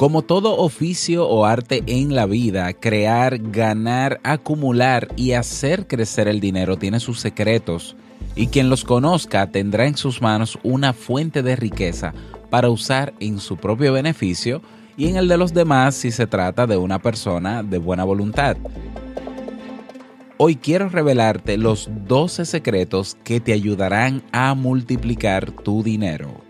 Como todo oficio o arte en la vida, crear, ganar, acumular y hacer crecer el dinero tiene sus secretos y quien los conozca tendrá en sus manos una fuente de riqueza para usar en su propio beneficio y en el de los demás si se trata de una persona de buena voluntad. Hoy quiero revelarte los 12 secretos que te ayudarán a multiplicar tu dinero.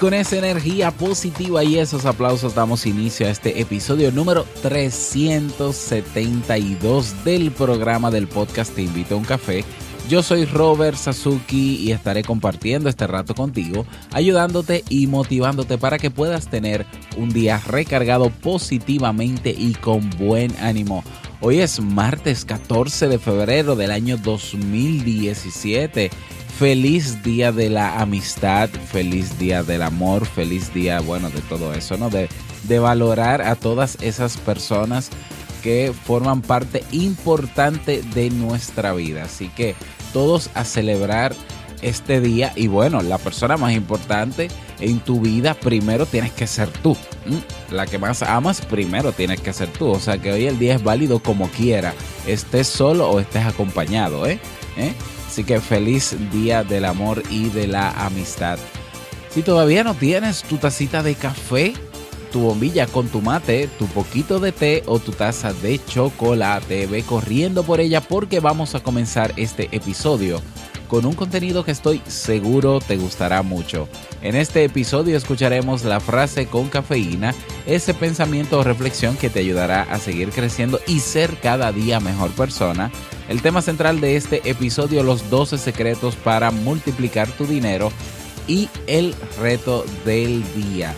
Con esa energía positiva y esos aplausos damos inicio a este episodio número 372 del programa del podcast Te invito a un café. Yo soy Robert Sasuki y estaré compartiendo este rato contigo, ayudándote y motivándote para que puedas tener un día recargado positivamente y con buen ánimo. Hoy es martes 14 de febrero del año 2017 feliz día de la amistad, feliz día del amor, feliz día, bueno, de todo eso, ¿no? De, de valorar a todas esas personas que forman parte importante de nuestra vida. Así que todos a celebrar este día y bueno, la persona más importante en tu vida primero tienes que ser tú. La que más amas primero tienes que ser tú. O sea que hoy el día es válido como quiera, estés solo o estés acompañado, ¿eh? ¿Eh? Así que feliz día del amor y de la amistad. Si todavía no tienes tu tacita de café, tu bombilla con tu mate, tu poquito de té o tu taza de chocolate, ve corriendo por ella porque vamos a comenzar este episodio con un contenido que estoy seguro te gustará mucho. En este episodio escucharemos la frase con cafeína, ese pensamiento o reflexión que te ayudará a seguir creciendo y ser cada día mejor persona. El tema central de este episodio, los 12 secretos para multiplicar tu dinero y el reto del día.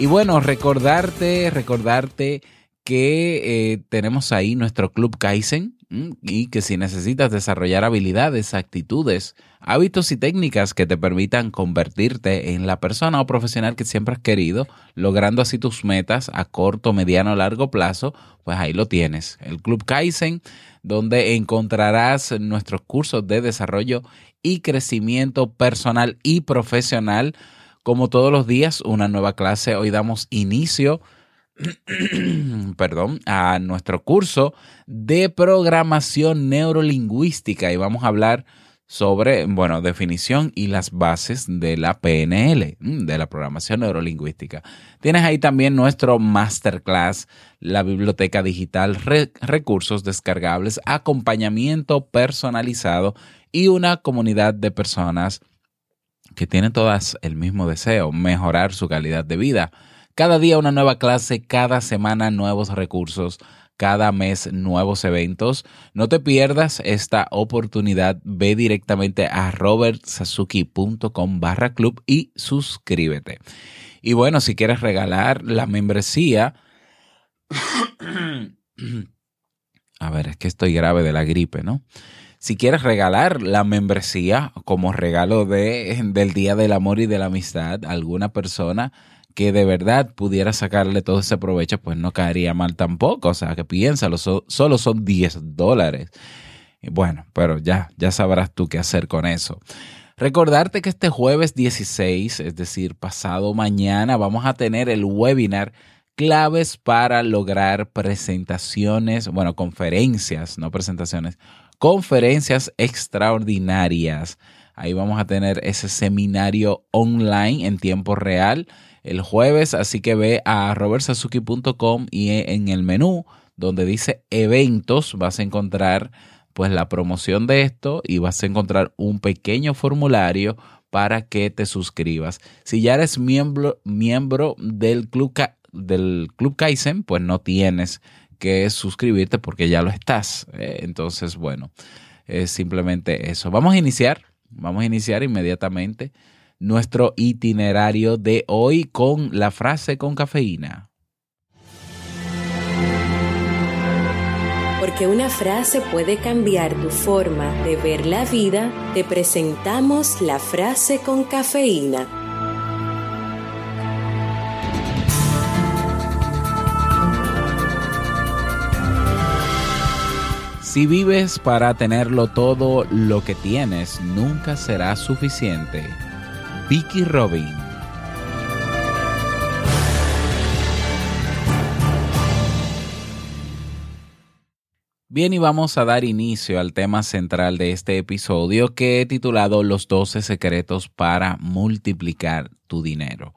Y bueno, recordarte, recordarte que eh, tenemos ahí nuestro Club Kaizen y que si necesitas desarrollar habilidades, actitudes, hábitos y técnicas que te permitan convertirte en la persona o profesional que siempre has querido, logrando así tus metas a corto, mediano o largo plazo, pues ahí lo tienes. El Club Kaizen, donde encontrarás nuestros cursos de desarrollo y crecimiento personal y profesional. Como todos los días, una nueva clase. Hoy damos inicio perdón, a nuestro curso de programación neurolingüística y vamos a hablar sobre, bueno, definición y las bases de la PNL, mm, de la programación neurolingüística. Tienes ahí también nuestro masterclass, la biblioteca digital, recursos descargables, acompañamiento personalizado y una comunidad de personas que tienen todas el mismo deseo, mejorar su calidad de vida cada día una nueva clase, cada semana nuevos recursos, cada mes nuevos eventos. No te pierdas esta oportunidad. Ve directamente a robertsasuki.com barra club y suscríbete. Y bueno, si quieres regalar la membresía... A ver, es que estoy grave de la gripe, ¿no? Si quieres regalar la membresía como regalo de, del Día del Amor y de la Amistad a alguna persona, que de verdad pudiera sacarle todo ese provecho, pues no caería mal tampoco. O sea, que piénsalo, solo son 10 dólares. Bueno, pero ya, ya sabrás tú qué hacer con eso. Recordarte que este jueves 16, es decir, pasado mañana, vamos a tener el webinar claves para lograr presentaciones, bueno, conferencias, no presentaciones, conferencias extraordinarias. Ahí vamos a tener ese seminario online en tiempo real el jueves, así que ve a robertsazuki.com y en el menú donde dice eventos, vas a encontrar pues la promoción de esto y vas a encontrar un pequeño formulario para que te suscribas. Si ya eres miembro, miembro del club, del club Kaizen, pues no tienes que suscribirte porque ya lo estás. Eh, entonces, bueno, es simplemente eso. Vamos a iniciar, vamos a iniciar inmediatamente nuestro itinerario de hoy con la frase con cafeína. Porque una frase puede cambiar tu forma de ver la vida, te presentamos la frase con cafeína. Si vives para tenerlo todo lo que tienes, nunca será suficiente. Vicky Robin. Bien, y vamos a dar inicio al tema central de este episodio que he titulado Los 12 secretos para multiplicar tu dinero.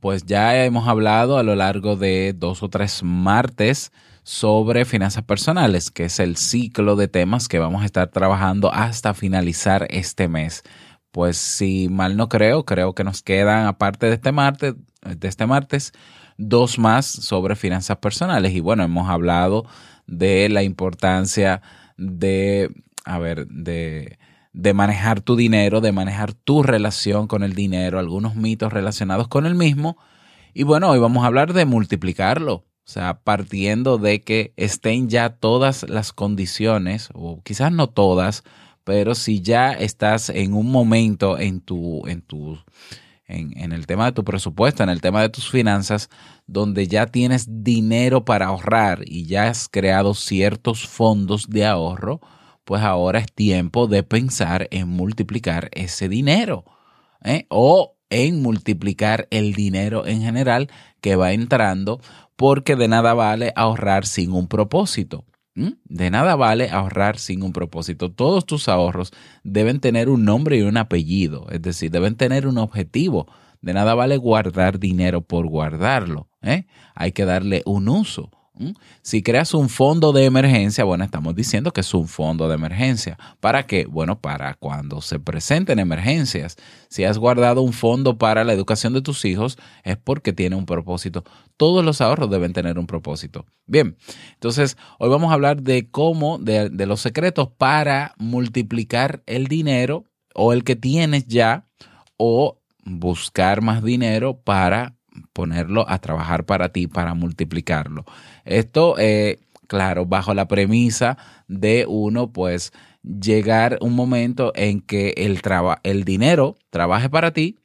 Pues ya hemos hablado a lo largo de dos o tres martes sobre finanzas personales, que es el ciclo de temas que vamos a estar trabajando hasta finalizar este mes. Pues si mal no creo, creo que nos quedan, aparte de este martes, de este martes, dos más sobre finanzas personales. Y bueno, hemos hablado de la importancia de, a ver, de, de manejar tu dinero, de manejar tu relación con el dinero, algunos mitos relacionados con el mismo. Y bueno, hoy vamos a hablar de multiplicarlo, o sea, partiendo de que estén ya todas las condiciones, o quizás no todas, pero si ya estás en un momento en tu, en tu, en, el tema de tu presupuesto, en el tema de tus finanzas, donde ya tienes dinero para ahorrar y ya has creado ciertos fondos de ahorro, pues ahora es tiempo de pensar en multiplicar ese dinero ¿eh? o en multiplicar el dinero en general que va entrando, porque de nada vale ahorrar sin un propósito. De nada vale ahorrar sin un propósito. Todos tus ahorros deben tener un nombre y un apellido, es decir, deben tener un objetivo. De nada vale guardar dinero por guardarlo. ¿eh? Hay que darle un uso. Si creas un fondo de emergencia, bueno, estamos diciendo que es un fondo de emergencia. ¿Para qué? Bueno, para cuando se presenten emergencias. Si has guardado un fondo para la educación de tus hijos, es porque tiene un propósito. Todos los ahorros deben tener un propósito. Bien, entonces hoy vamos a hablar de cómo, de, de los secretos para multiplicar el dinero o el que tienes ya o buscar más dinero para ponerlo a trabajar para ti, para multiplicarlo. Esto, eh, claro, bajo la premisa de uno, pues, llegar un momento en que el, el dinero trabaje para ti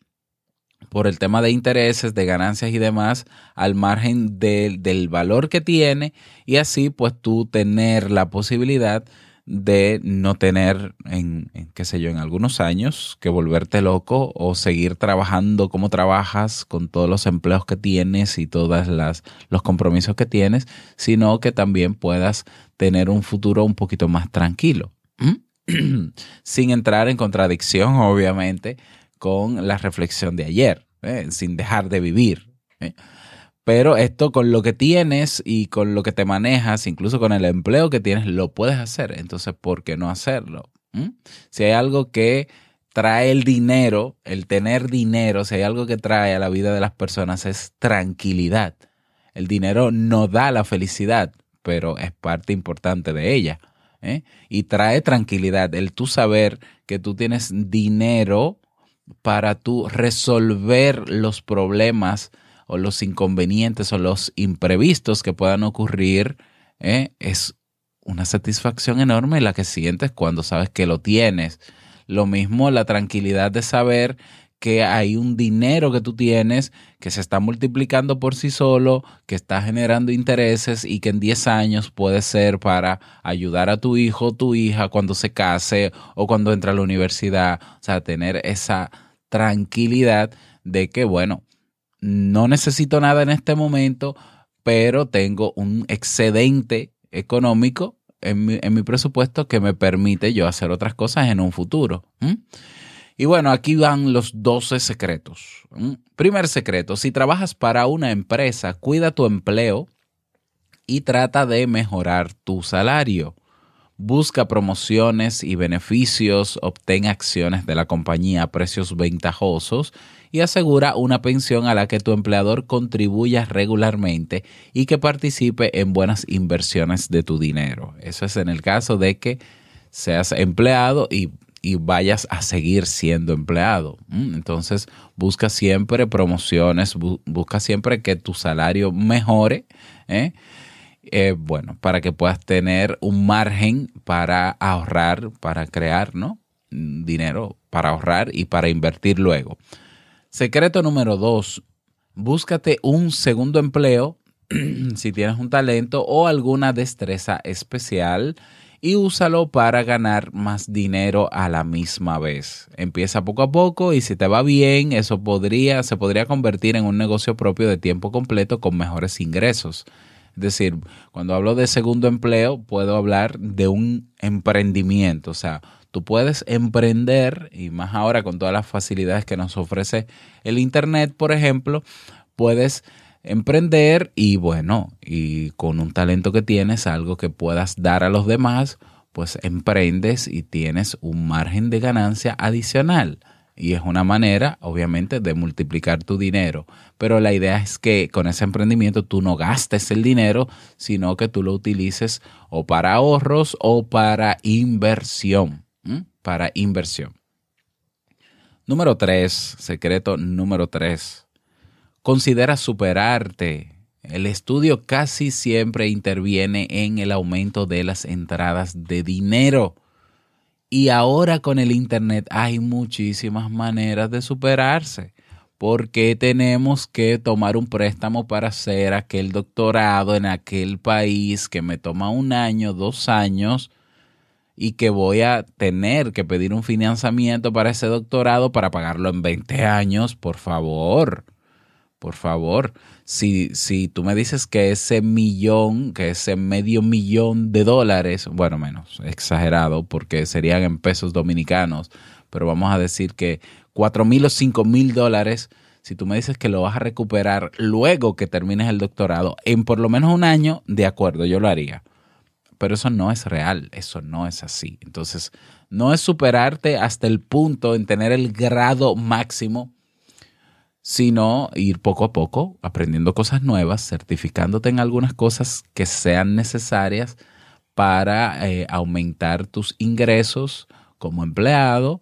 por el tema de intereses, de ganancias y demás, al margen del valor que tiene y así pues tú tener la posibilidad de no tener en, qué sé yo, en algunos años que volverte loco o seguir trabajando como trabajas con todos los empleos que tienes y todos los compromisos que tienes, sino que también puedas tener un futuro un poquito más tranquilo. sin entrar en contradicción, obviamente, con la reflexión de ayer, ¿eh? sin dejar de vivir. ¿eh? Pero esto con lo que tienes y con lo que te manejas, incluso con el empleo que tienes, lo puedes hacer. Entonces, ¿por qué no hacerlo? ¿Mm? Si hay algo que trae el dinero, el tener dinero, si hay algo que trae a la vida de las personas es tranquilidad. El dinero no da la felicidad, pero es parte importante de ella. ¿eh? Y trae tranquilidad, el tú saber que tú tienes dinero para tú resolver los problemas o los inconvenientes o los imprevistos que puedan ocurrir, ¿eh? es una satisfacción enorme la que sientes cuando sabes que lo tienes. Lo mismo la tranquilidad de saber que hay un dinero que tú tienes que se está multiplicando por sí solo, que está generando intereses y que en 10 años puede ser para ayudar a tu hijo o tu hija cuando se case o cuando entra a la universidad. O sea, tener esa tranquilidad de que, bueno, no necesito nada en este momento, pero tengo un excedente económico en mi, presupuesto que me permite yo hacer otras cosas en un futuro. Y bueno, aquí van los 12 secretos. Primer secreto, si trabajas para una empresa, cuida tu empleo y trata de mejorar tu salario. Busca promociones y beneficios, obtén acciones de la compañía a precios ventajosos y asegura una pensión a la que tu empleador contribuya regularmente y que participe en buenas inversiones de tu dinero. Eso es en el caso de que seas empleado y, vayas a seguir siendo empleado. Entonces, busca siempre promociones, busca siempre que tu salario mejore. ¿eh? Eh, bueno, para que puedas tener un margen para ahorrar, para crear, ¿no? Dinero para ahorrar y para invertir luego. Secreto número dos, búscate un segundo empleo si tienes un talento o alguna destreza especial y úsalo para ganar más dinero a la misma vez. Empieza poco a poco y si te va bien, eso podría, se podría convertir en un negocio propio de tiempo completo con mejores ingresos. Es decir, cuando hablo de segundo empleo, puedo hablar de un emprendimiento, o sea, Tú puedes emprender, y más ahora con todas las facilidades que nos ofrece el Internet, por ejemplo, puedes emprender y bueno, y con un talento que tienes, algo que puedas dar a los demás, pues emprendes y tienes un margen de ganancia adicional. Y es una manera, obviamente, de multiplicar tu dinero. Pero la idea es que con ese emprendimiento tú no gastes el dinero, sino que tú lo utilices o para ahorros o para inversión para inversión. Número 3, secreto número 3. Considera superarte. El estudio casi siempre interviene en el aumento de las entradas de dinero. Y ahora con el Internet hay muchísimas maneras de superarse. porque tenemos que tomar un préstamo para hacer aquel doctorado en aquel país que me toma un año, dos años? Y que voy a tener que pedir un financiamiento para ese doctorado para pagarlo en 20 años, por favor, por favor. Si, si tú me dices que ese millón, que ese medio millón de dólares, bueno, menos, exagerado, porque serían en pesos dominicanos, pero vamos a decir que 4 mil o 5 mil dólares, si tú me dices que lo vas a recuperar luego que termines el doctorado, en por lo menos un año, de acuerdo, yo lo haría pero eso no es real, eso no es así. Entonces, no es superarte hasta el punto en tener el grado máximo, sino ir poco a poco aprendiendo cosas nuevas, certificándote en algunas cosas que sean necesarias para eh, aumentar tus ingresos como empleado,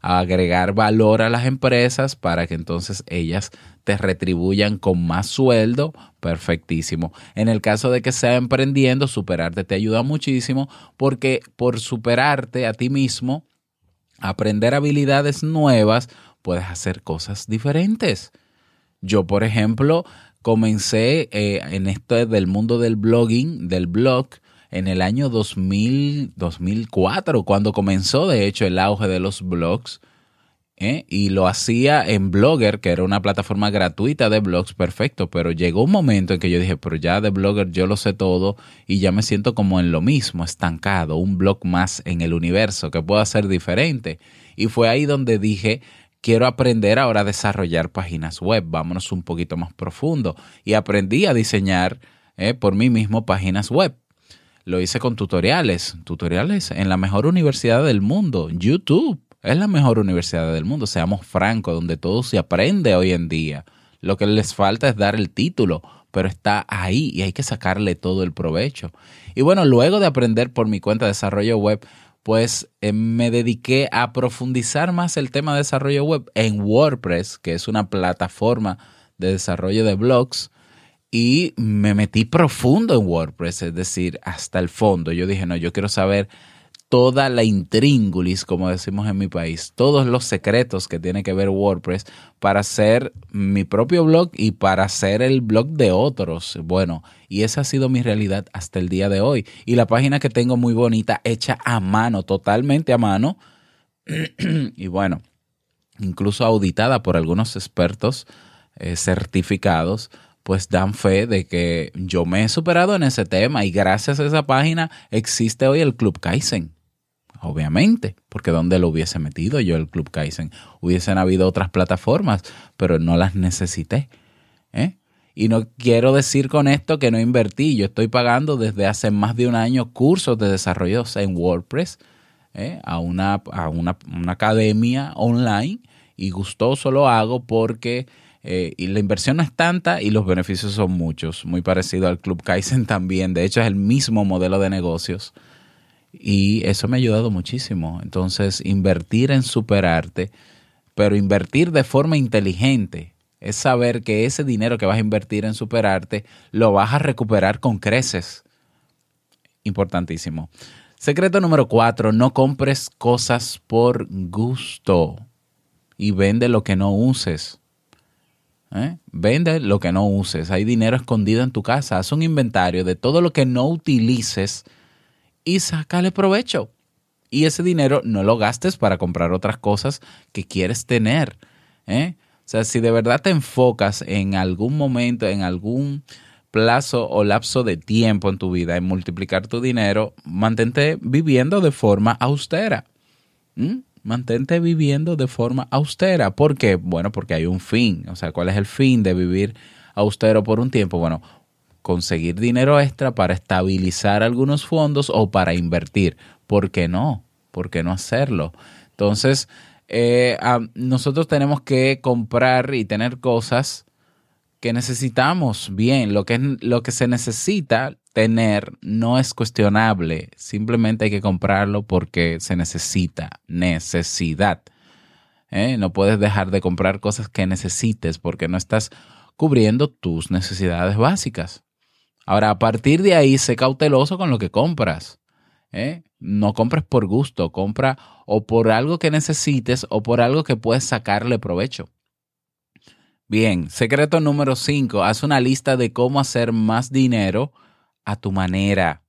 agregar valor a las empresas para que entonces ellas te retribuyan con más sueldo, perfectísimo. En el caso de que sea emprendiendo, superarte te ayuda muchísimo porque por superarte a ti mismo, aprender habilidades nuevas, puedes hacer cosas diferentes. Yo, por ejemplo, comencé eh, en esto del mundo del blogging, del blog, en el año 2000, 2004, cuando comenzó de hecho el auge de los blogs. ¿eh? y lo hacía en Blogger, que era una plataforma gratuita de blogs, perfecto, pero llegó un momento en que yo dije, pero ya de Blogger yo lo sé todo y ya me siento como en lo mismo, estancado, un blog más en el universo que puedo hacer diferente. Y fue ahí donde dije, quiero aprender ahora a desarrollar páginas web, vámonos un poquito más profundo. Y aprendí a diseñar ¿eh? por mí mismo páginas web. Lo hice con tutoriales, tutoriales en la mejor universidad del mundo, YouTube es la mejor universidad del mundo, seamos francos, donde todo se aprende hoy en día. Lo que les falta es dar el título, pero está ahí y hay que sacarle todo el provecho. Y bueno, luego de aprender por mi cuenta de desarrollo web, pues eh, me dediqué a profundizar más el tema de desarrollo web en WordPress, que es una plataforma de desarrollo de blogs, y me metí profundo en WordPress, es decir, hasta el fondo. Yo dije, no, yo quiero saber toda la intríngulis, como decimos en mi país, todos los secretos que tiene que ver WordPress para hacer mi propio blog y para hacer el blog de otros. Bueno, y esa ha sido mi realidad hasta el día de hoy. Y la página que tengo muy bonita, hecha a mano, totalmente a mano. y bueno, incluso auditada por algunos expertos eh, certificados pues dan fe de que yo me he superado en ese tema y gracias a esa página existe hoy el Club Kaizen obviamente, porque ¿dónde lo hubiese metido yo el Club Kaizen? Hubiesen habido otras plataformas, pero no las necesité. ¿eh? Y no quiero decir con esto que no invertí. Yo estoy pagando desde hace más de un año cursos de desarrollo en WordPress ¿eh? a, una, a una, academia online y gustoso lo hago porque eh, y la inversión no es tanta y los beneficios son muchos. Muy parecido al Club Kaizen también. De hecho, es el mismo modelo de negocios. Y eso me ha ayudado muchísimo. Entonces, invertir en superarte, pero invertir de forma inteligente es saber que ese dinero que vas a invertir en superarte lo vas a recuperar con creces. Importantísimo. Secreto número cuatro, no compres cosas por gusto y vende lo que no uses. ¿Eh? Vende lo que no uses. Hay dinero escondido en tu casa. Haz un inventario de todo lo que no utilices y sácale provecho. Y ese dinero no lo gastes para comprar otras cosas que quieres tener. ¿eh? O sea, si de verdad te enfocas en algún momento, en algún plazo o lapso de tiempo en tu vida en multiplicar tu dinero, mantente viviendo de forma austera. Mantente viviendo de forma austera. ¿Por qué? Bueno, porque hay un fin. O sea, ¿cuál es el fin de vivir austero por un tiempo? Bueno, conseguir dinero extra para estabilizar algunos fondos o para invertir. ¿Por qué no? ¿Por qué no hacerlo? Entonces, eh, nosotros tenemos que comprar y tener cosas que necesitamos. Bien, lo que, lo que se necesita tener no es cuestionable. Simplemente hay que comprarlo porque se necesita. Necesidad. ¿Eh? No puedes dejar de comprar cosas que necesites porque no estás cubriendo tus necesidades básicas. Ahora, a partir de ahí, sé cauteloso con lo que compras. ¿eh? No compres por gusto, compra o por algo que necesites o por algo que puedes sacarle provecho. Bien, secreto número 5, haz una lista de cómo hacer más dinero a tu manera.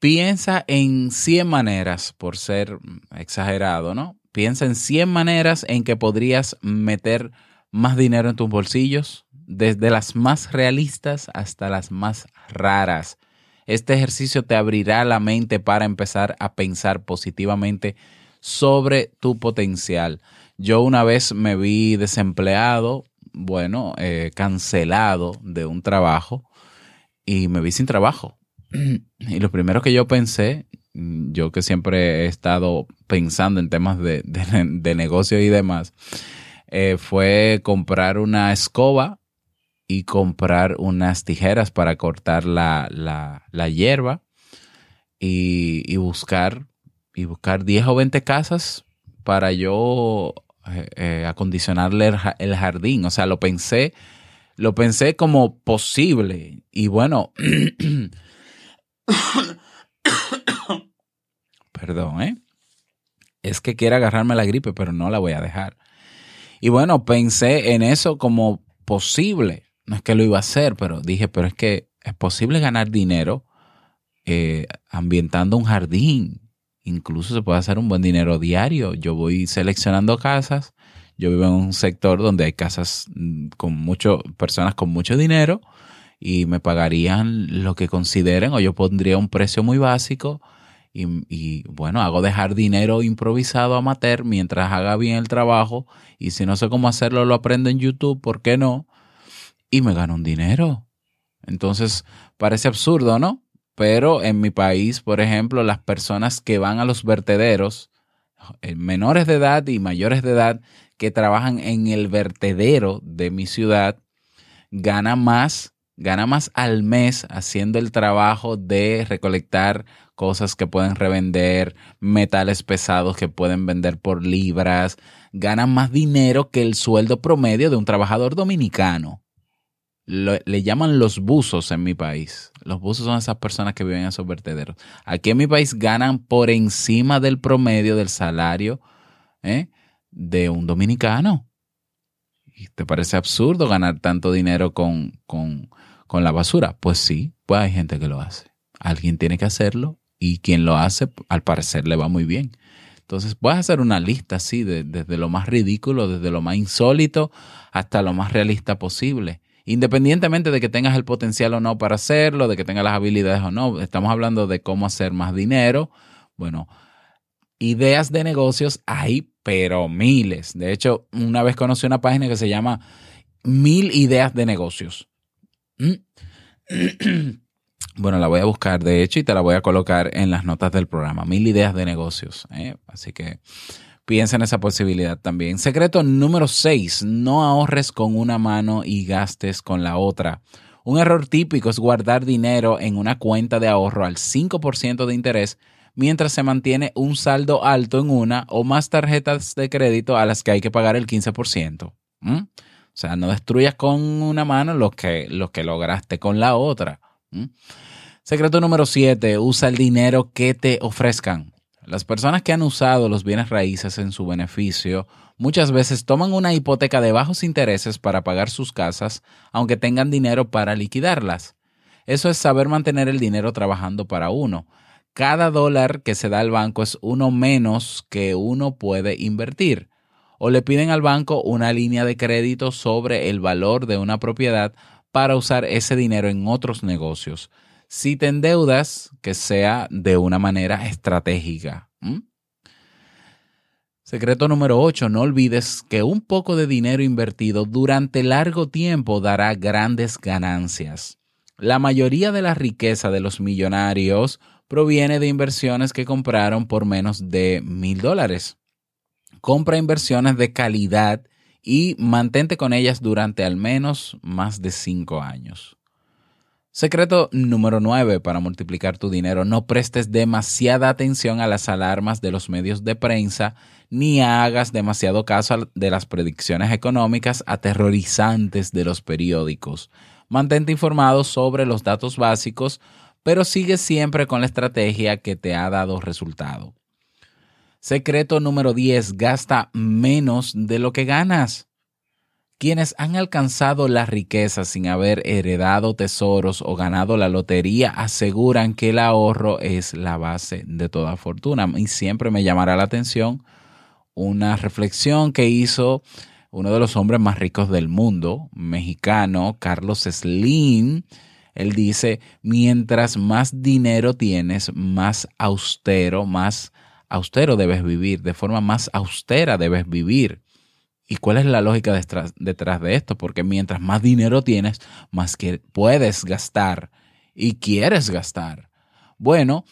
Piensa en 100 maneras, por ser exagerado, ¿no? Piensa en 100 maneras en que podrías meter más dinero en tus bolsillos, desde las más realistas hasta las más raras. Este ejercicio te abrirá la mente para empezar a pensar positivamente sobre tu potencial. Yo una vez me vi desempleado, bueno, eh, cancelado de un trabajo y me vi sin trabajo. Y lo primero que yo pensé, yo que siempre he estado pensando en temas de, negocio y demás, eh, fue comprar una escoba y comprar unas tijeras para cortar la, hierba y, buscar y buscar 10 o 20 casas para yo eh, eh, acondicionarle el, jardín. O sea, lo pensé, lo pensé como posible. Y bueno, perdón, ¿eh? Es que quiero agarrarme la gripe, pero no la voy a dejar. Y bueno, pensé en eso como posible. No es que lo iba a hacer, pero dije, pero es que es posible ganar dinero eh, ambientando un jardín. Incluso se puede hacer un buen dinero diario. Yo voy seleccionando casas. Yo vivo en un sector donde hay casas mm, con mucho, personas con mucho dinero y me pagarían lo que consideren o yo pondría un precio muy básico y, bueno, hago dejar dinero improvisado amateur mientras haga bien el trabajo y si no sé cómo hacerlo lo aprendo en YouTube, ¿por qué no? y me gano un dinero. Entonces, parece absurdo, ¿no? Pero en mi país, por ejemplo, las personas que van a los vertederos, eh, menores de edad y mayores de edad, que trabajan en el vertedero de mi ciudad, ganan más, gana más al mes haciendo el trabajo de recolectar cosas que pueden revender, metales pesados que pueden vender por libras, ganan más dinero que el sueldo promedio de un trabajador dominicano le llaman los buzos en mi país. Los buzos son esas personas que viven en esos vertederos. Aquí en mi país ganan por encima del promedio del salario ¿eh? de un dominicano. ¿Y te parece absurdo ganar tanto dinero con, con, con la basura? Pues sí, pues hay gente que lo hace. Alguien tiene que hacerlo y quien lo hace, al parecer, le va muy bien. Entonces, puedes hacer una lista así, desde lo más ridículo, desde lo más insólito, hasta lo más realista posible Independientemente de que tengas el potencial o no para hacerlo, de que tengas las habilidades o no, estamos hablando de cómo hacer más dinero. Bueno, ideas de negocios hay, pero miles. De hecho, una vez conocí una página que se llama mil ideas de negocios. ¿Mm? Bueno, la voy a buscar, de hecho, y te la voy a colocar en las notas del programa. Mil ideas de negocios. ¿eh? Así que piensa en esa posibilidad también. Secreto número 6. No ahorres con una mano y gastes con la otra. Un error típico es guardar dinero en una cuenta de ahorro al 5% de interés mientras se mantiene un saldo alto en una o más tarjetas de crédito a las que hay que pagar el 15%. O sea, no destruyas con una mano lo que, lo que lograste con la otra. Secreto número 7. Usa el dinero que te ofrezcan. Las personas que han usado los bienes raíces en su beneficio muchas veces toman una hipoteca de bajos intereses para pagar sus casas, aunque tengan dinero para liquidarlas. Eso es saber mantener el dinero trabajando para uno. Cada dólar que se da al banco es uno menos que uno puede invertir. O le piden al banco una línea de crédito sobre el valor de una propiedad para usar ese dinero en otros negocios. Si te endeudas, que sea de una manera estratégica. Secreto número 8. No olvides que un poco de dinero invertido durante largo tiempo dará grandes ganancias. La mayoría de la riqueza de los millonarios proviene de inversiones que compraron por menos de mil dólares. Compra inversiones de calidad y mantente con ellas durante al menos más de cinco años. Secreto número 9 para multiplicar tu dinero. No prestes demasiada atención a las alarmas de los medios de prensa ni hagas demasiado caso de las predicciones económicas aterrorizantes de los periódicos. Mantente informado sobre los datos básicos, pero sigue siempre con la estrategia que te ha dado resultado. Secreto número 10. Gasta menos de lo que ganas. Quienes han alcanzado la riqueza sin haber heredado tesoros o ganado la lotería aseguran que el ahorro es la base de toda fortuna. Y siempre me llamará la atención una reflexión que hizo uno de los hombres más ricos del mundo, mexicano, Carlos Slim. Él dice, mientras más dinero tienes, más austero, más austero debes vivir, de forma más austera debes vivir. ¿Y cuál es la lógica detrás, de esto? Porque mientras más dinero tienes, más que puedes gastar y quieres gastar. Bueno,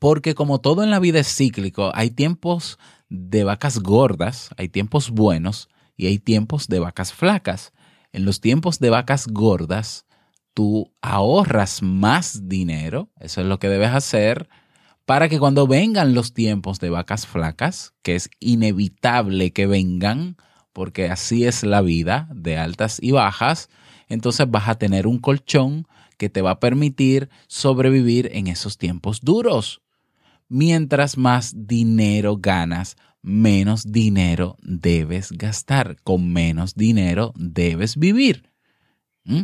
porque como todo en la vida es cíclico, hay tiempos de vacas gordas, hay tiempos buenos y hay tiempos de vacas flacas. En los tiempos de vacas gordas, tú ahorras más dinero, eso es lo que debes hacer para que cuando vengan los tiempos de vacas flacas, que es inevitable que vengan, porque así es la vida de altas y bajas, entonces vas a tener un colchón que te va a permitir sobrevivir en esos tiempos duros. Mientras más dinero ganas, menos dinero debes gastar, con menos dinero debes vivir. ¿Mm?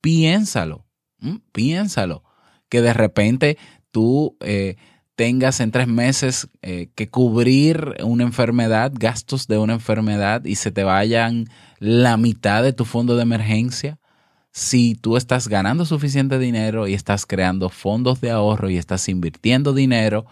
Piénsalo, ¿Mm? piénsalo, que de repente tú eh, tengas en tres meses eh, que cubrir una enfermedad, gastos de una enfermedad y se te vayan la mitad de tu fondo de emergencia, si tú estás ganando suficiente dinero y estás creando fondos de ahorro y estás invirtiendo dinero,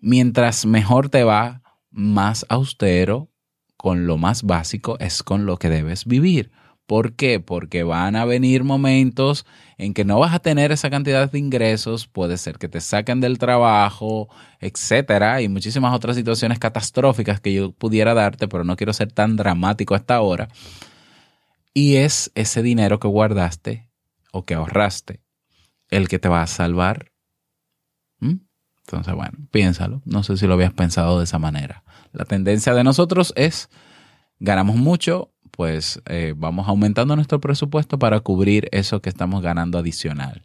mientras mejor te va, más austero, con lo más básico, es con lo que debes vivir. ¿Por qué? Porque van a venir momentos en que no vas a tener esa cantidad de ingresos, puede ser que te saquen del trabajo, etcétera, y muchísimas otras situaciones catastróficas que yo pudiera darte, pero no quiero ser tan dramático hasta ahora. Y es ese dinero que guardaste o que ahorraste el que te va a salvar. ¿Mm? Entonces, bueno, piénsalo. No sé si lo habías pensado de esa manera. La tendencia de nosotros es ganamos mucho, pues eh, vamos aumentando nuestro presupuesto para cubrir eso que estamos ganando adicional.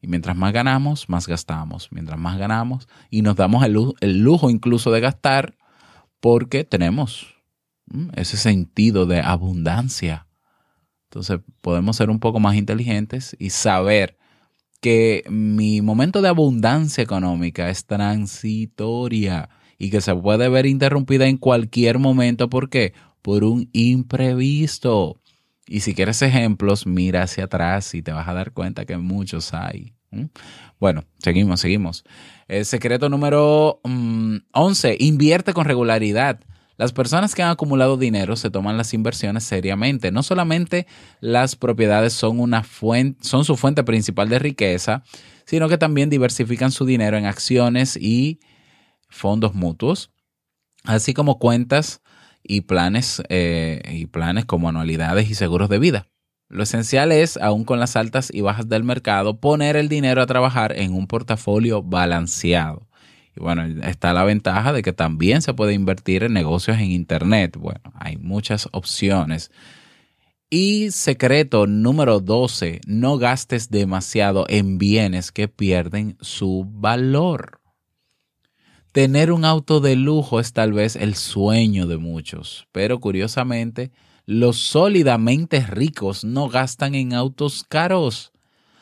Y mientras más ganamos, más gastamos. Mientras más ganamos y nos damos el lujo, incluso de gastar porque tenemos ese sentido de abundancia. Entonces podemos ser un poco más inteligentes y saber que mi momento de abundancia económica es transitoria y que se puede ver interrumpida en cualquier momento. ¿Por qué? Por un imprevisto. Y si quieres ejemplos, mira hacia atrás y te vas a dar cuenta que muchos hay. Bueno, seguimos, seguimos. El secreto número 11, mm, invierte con regularidad. Las personas que han acumulado dinero se toman las inversiones seriamente. No solamente las propiedades son, una fuente, son su fuente principal de riqueza, sino que también diversifican su dinero en acciones y fondos mutuos, así como cuentas y planes, eh, y planes como anualidades y seguros de vida. Lo esencial es, aún con las altas y bajas del mercado, poner el dinero a trabajar en un portafolio balanceado. Y bueno, está la ventaja de que también se puede invertir en negocios en Internet. Bueno, hay muchas opciones. Y secreto número 12, no gastes demasiado en bienes que pierden su valor. Tener un auto de lujo es tal vez el sueño de muchos, pero curiosamente, los sólidamente ricos no gastan en autos caros.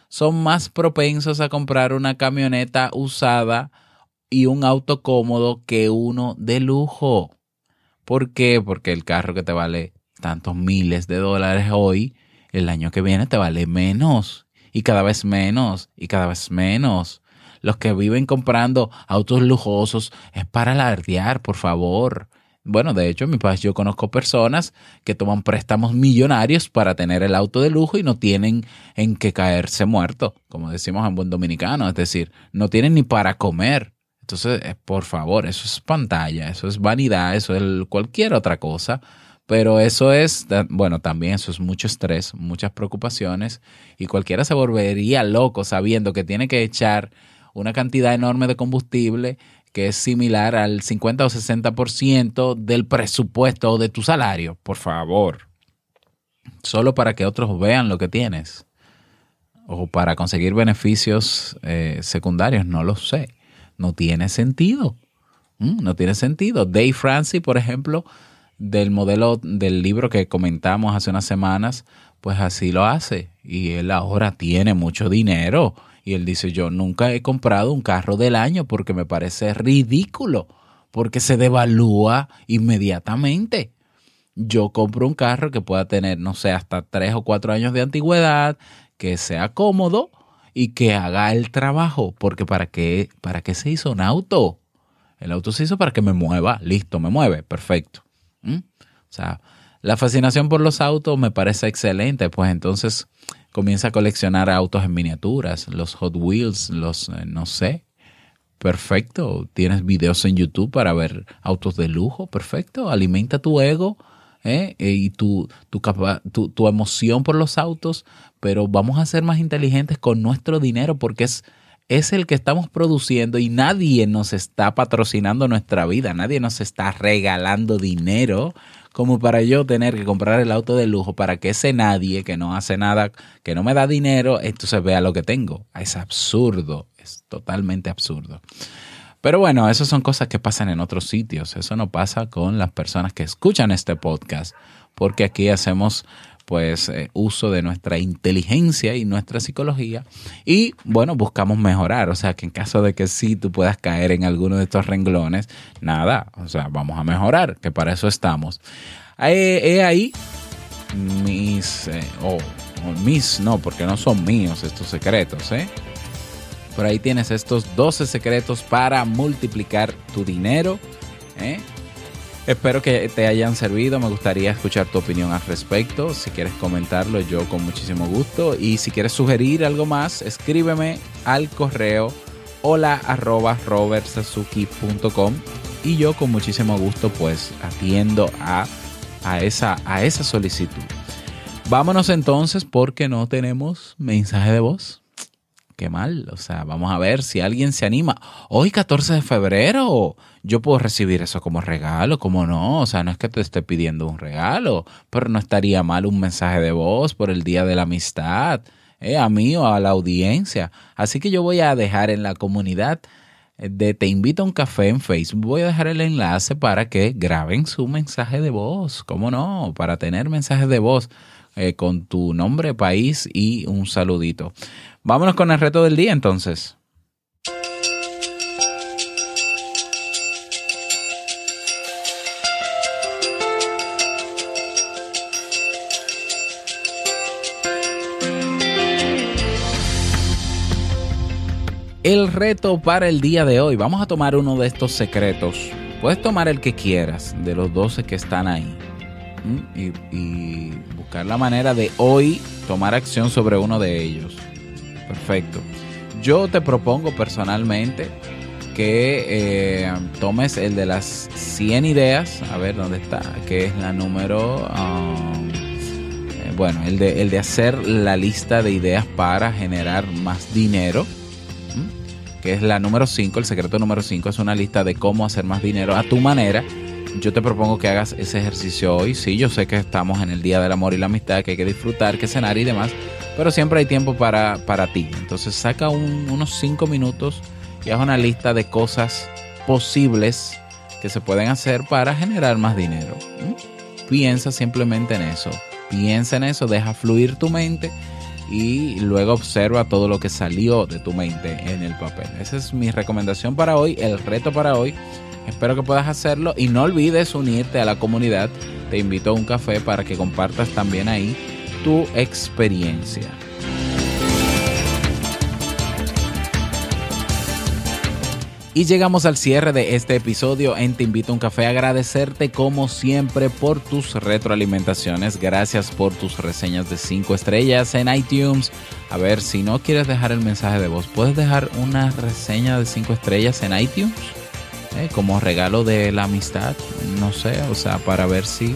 Son más propensos a comprar una camioneta usada y un auto cómodo que uno de lujo. ¿Por qué? Porque el carro que te vale tantos miles de dólares hoy, el año que viene te vale menos. Y cada vez menos, y cada vez menos. Los que viven comprando autos lujosos es para alardear, por favor. Bueno, de hecho, mi país yo conozco personas que toman préstamos millonarios para tener el auto de lujo y no tienen en qué caerse muerto, como decimos en buen dominicano, es decir, no tienen ni para comer. Entonces, eh, por favor, eso es pantalla, eso es vanidad, eso es cualquier otra cosa, pero eso es, bueno, también eso es mucho estrés, muchas preocupaciones y cualquiera se volvería loco sabiendo que tiene que echar una cantidad enorme de combustible que es similar al 50 o 60% del presupuesto de tu salario, por favor. Solo para que otros vean lo que tienes. O para conseguir beneficios eh, secundarios, no lo sé. No tiene sentido. Mm, no tiene sentido. Dave Francis, por ejemplo, del modelo del libro que comentamos hace unas semanas, pues así lo hace. Y él ahora tiene mucho dinero y él dice, yo nunca he comprado un carro del año porque me parece ridículo, porque se devalúa inmediatamente. Yo compro un carro que pueda tener, no sé, hasta tres o cuatro años de antigüedad, que sea cómodo y que haga el trabajo, porque ¿para qué, para qué se hizo un auto? El auto se hizo para que me mueva, listo, me mueve, perfecto. O sea, la fascinación por los autos me parece excelente, pues entonces comienza a coleccionar autos en miniaturas, los Hot Wheels, los, eh, no sé, perfecto. Tienes videos en YouTube para ver autos de lujo, perfecto. Alimenta tu ego ¿eh? eh y tu, tu, tu, tu, emoción por los autos, pero vamos a ser más inteligentes con nuestro dinero porque es, es el que estamos produciendo y nadie nos está patrocinando nuestra vida, nadie nos está regalando dinero como para yo tener que comprar el auto de lujo para que ese nadie que no hace nada, que no me da dinero, entonces vea lo que tengo. Es absurdo, es totalmente absurdo. Pero bueno, esas son cosas que pasan en otros sitios. Eso no pasa con las personas que escuchan este podcast, porque aquí hacemos pues eh, uso de nuestra inteligencia y nuestra psicología y bueno, buscamos mejorar, o sea que en caso de que sí tú puedas caer en alguno de estos renglones, nada, o sea, vamos a mejorar, que para eso estamos. He, ahí mis, eh, o mis, no, porque no son míos estos secretos, ¿eh? Por ahí tienes estos 12 secretos para multiplicar tu dinero, ¿eh? Espero que te hayan servido. Me gustaría escuchar tu opinión al respecto. Si quieres comentarlo, yo con muchísimo gusto. Y si quieres sugerir algo más, escríbeme al correo hola arroba y yo con muchísimo gusto pues atiendo a, a, esa, a esa solicitud. Vámonos entonces porque no tenemos mensaje de voz qué mal. O sea, vamos a ver si alguien se anima. Hoy, 14 de febrero, yo puedo recibir eso como regalo, como no. O sea, no es que te esté pidiendo un regalo, pero no estaría mal un mensaje de voz por el Día de la Amistad, eh, a mí o a la audiencia. Así que yo voy a dejar en la comunidad de Te invito a un café en Facebook, voy a dejar el enlace para que graben su mensaje de voz, ¿cómo no? Para tener mensajes de voz eh, con tu nombre, país y un saludito. Vámonos con el reto del día entonces. El reto para el día de hoy. Vamos a tomar uno de estos secretos Puedes tomar el que quieras de los 12 que están ahí y, y buscar la manera de hoy tomar acción sobre uno de ellos. Perfecto. Yo te propongo personalmente que eh, tomes el de las 100 ideas, a ver dónde está, que es la número, um, eh, bueno, el de, el de hacer la lista de ideas para generar más dinero, que es la número 5, el secreto número 5 es una lista de cómo hacer más dinero a tu manera. Yo te propongo que hagas ese ejercicio hoy. Sí, yo sé que estamos en el Día del Amor y la Amistad, que hay que disfrutar, que cenar y demás, pero siempre hay tiempo para, para ti. Entonces saca unos 5 minutos y haz una lista de cosas posibles que se pueden hacer para generar más dinero. Piensa simplemente en eso. Piensa en eso, deja fluir tu mente y luego observa todo lo que salió de tu mente en el papel. Esa es mi recomendación para hoy, el reto para hoy. Espero que puedas hacerlo y no olvides unirte a la comunidad. Te invito a un café para que compartas también ahí tu experiencia. Y llegamos al cierre de este episodio en Te Invito a un Café. Agradecerte como siempre por tus retroalimentaciones. Gracias por tus reseñas de 5 estrellas en iTunes. A ver, si no quieres dejar el mensaje de voz, ¿puedes dejar una reseña de 5 estrellas en iTunes? Como regalo de la amistad. No sé, o sea, para ver si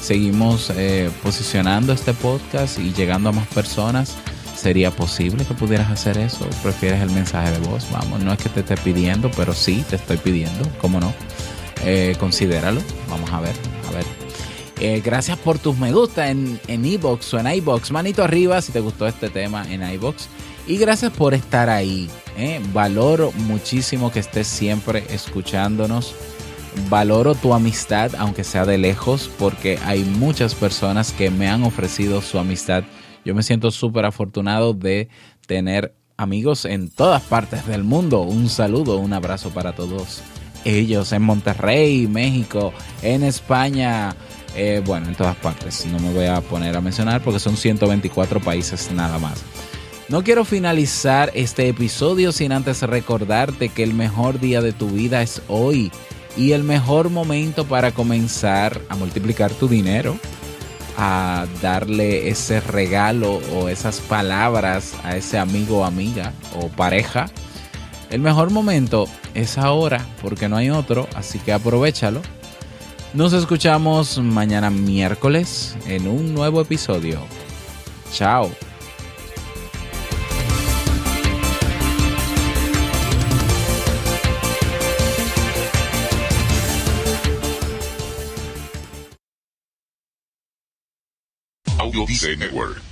seguimos eh, posicionando este podcast y llegando a más personas. ¿Sería posible que pudieras hacer eso? ¿Prefieres el mensaje de voz? Vamos, no es que te esté pidiendo, pero sí te estoy pidiendo, ¿cómo no? Eh, considéralo, vamos a ver, a ver. Eh, gracias por tus me gusta en iBox o en iBox. Manito arriba si te gustó este tema en iBox. Y gracias por estar ahí. Eh. Valoro muchísimo que estés siempre escuchándonos. Valoro tu amistad, aunque sea de lejos, porque hay muchas personas que me han ofrecido su amistad yo me siento súper afortunado de tener amigos en todas partes del mundo. Un saludo, un abrazo para todos ellos en Monterrey, México, en España, eh, bueno, en todas partes. No me voy a poner a mencionar porque son 124 países nada más. No quiero finalizar este episodio sin antes recordarte que el mejor día de tu vida es hoy y el mejor momento para comenzar a multiplicar tu dinero a darle ese regalo o esas palabras a ese amigo o amiga o pareja, el mejor momento es ahora porque no hay otro, así que aprovechalo. Nos escuchamos mañana miércoles en un nuevo episodio. Chao. Audio Network.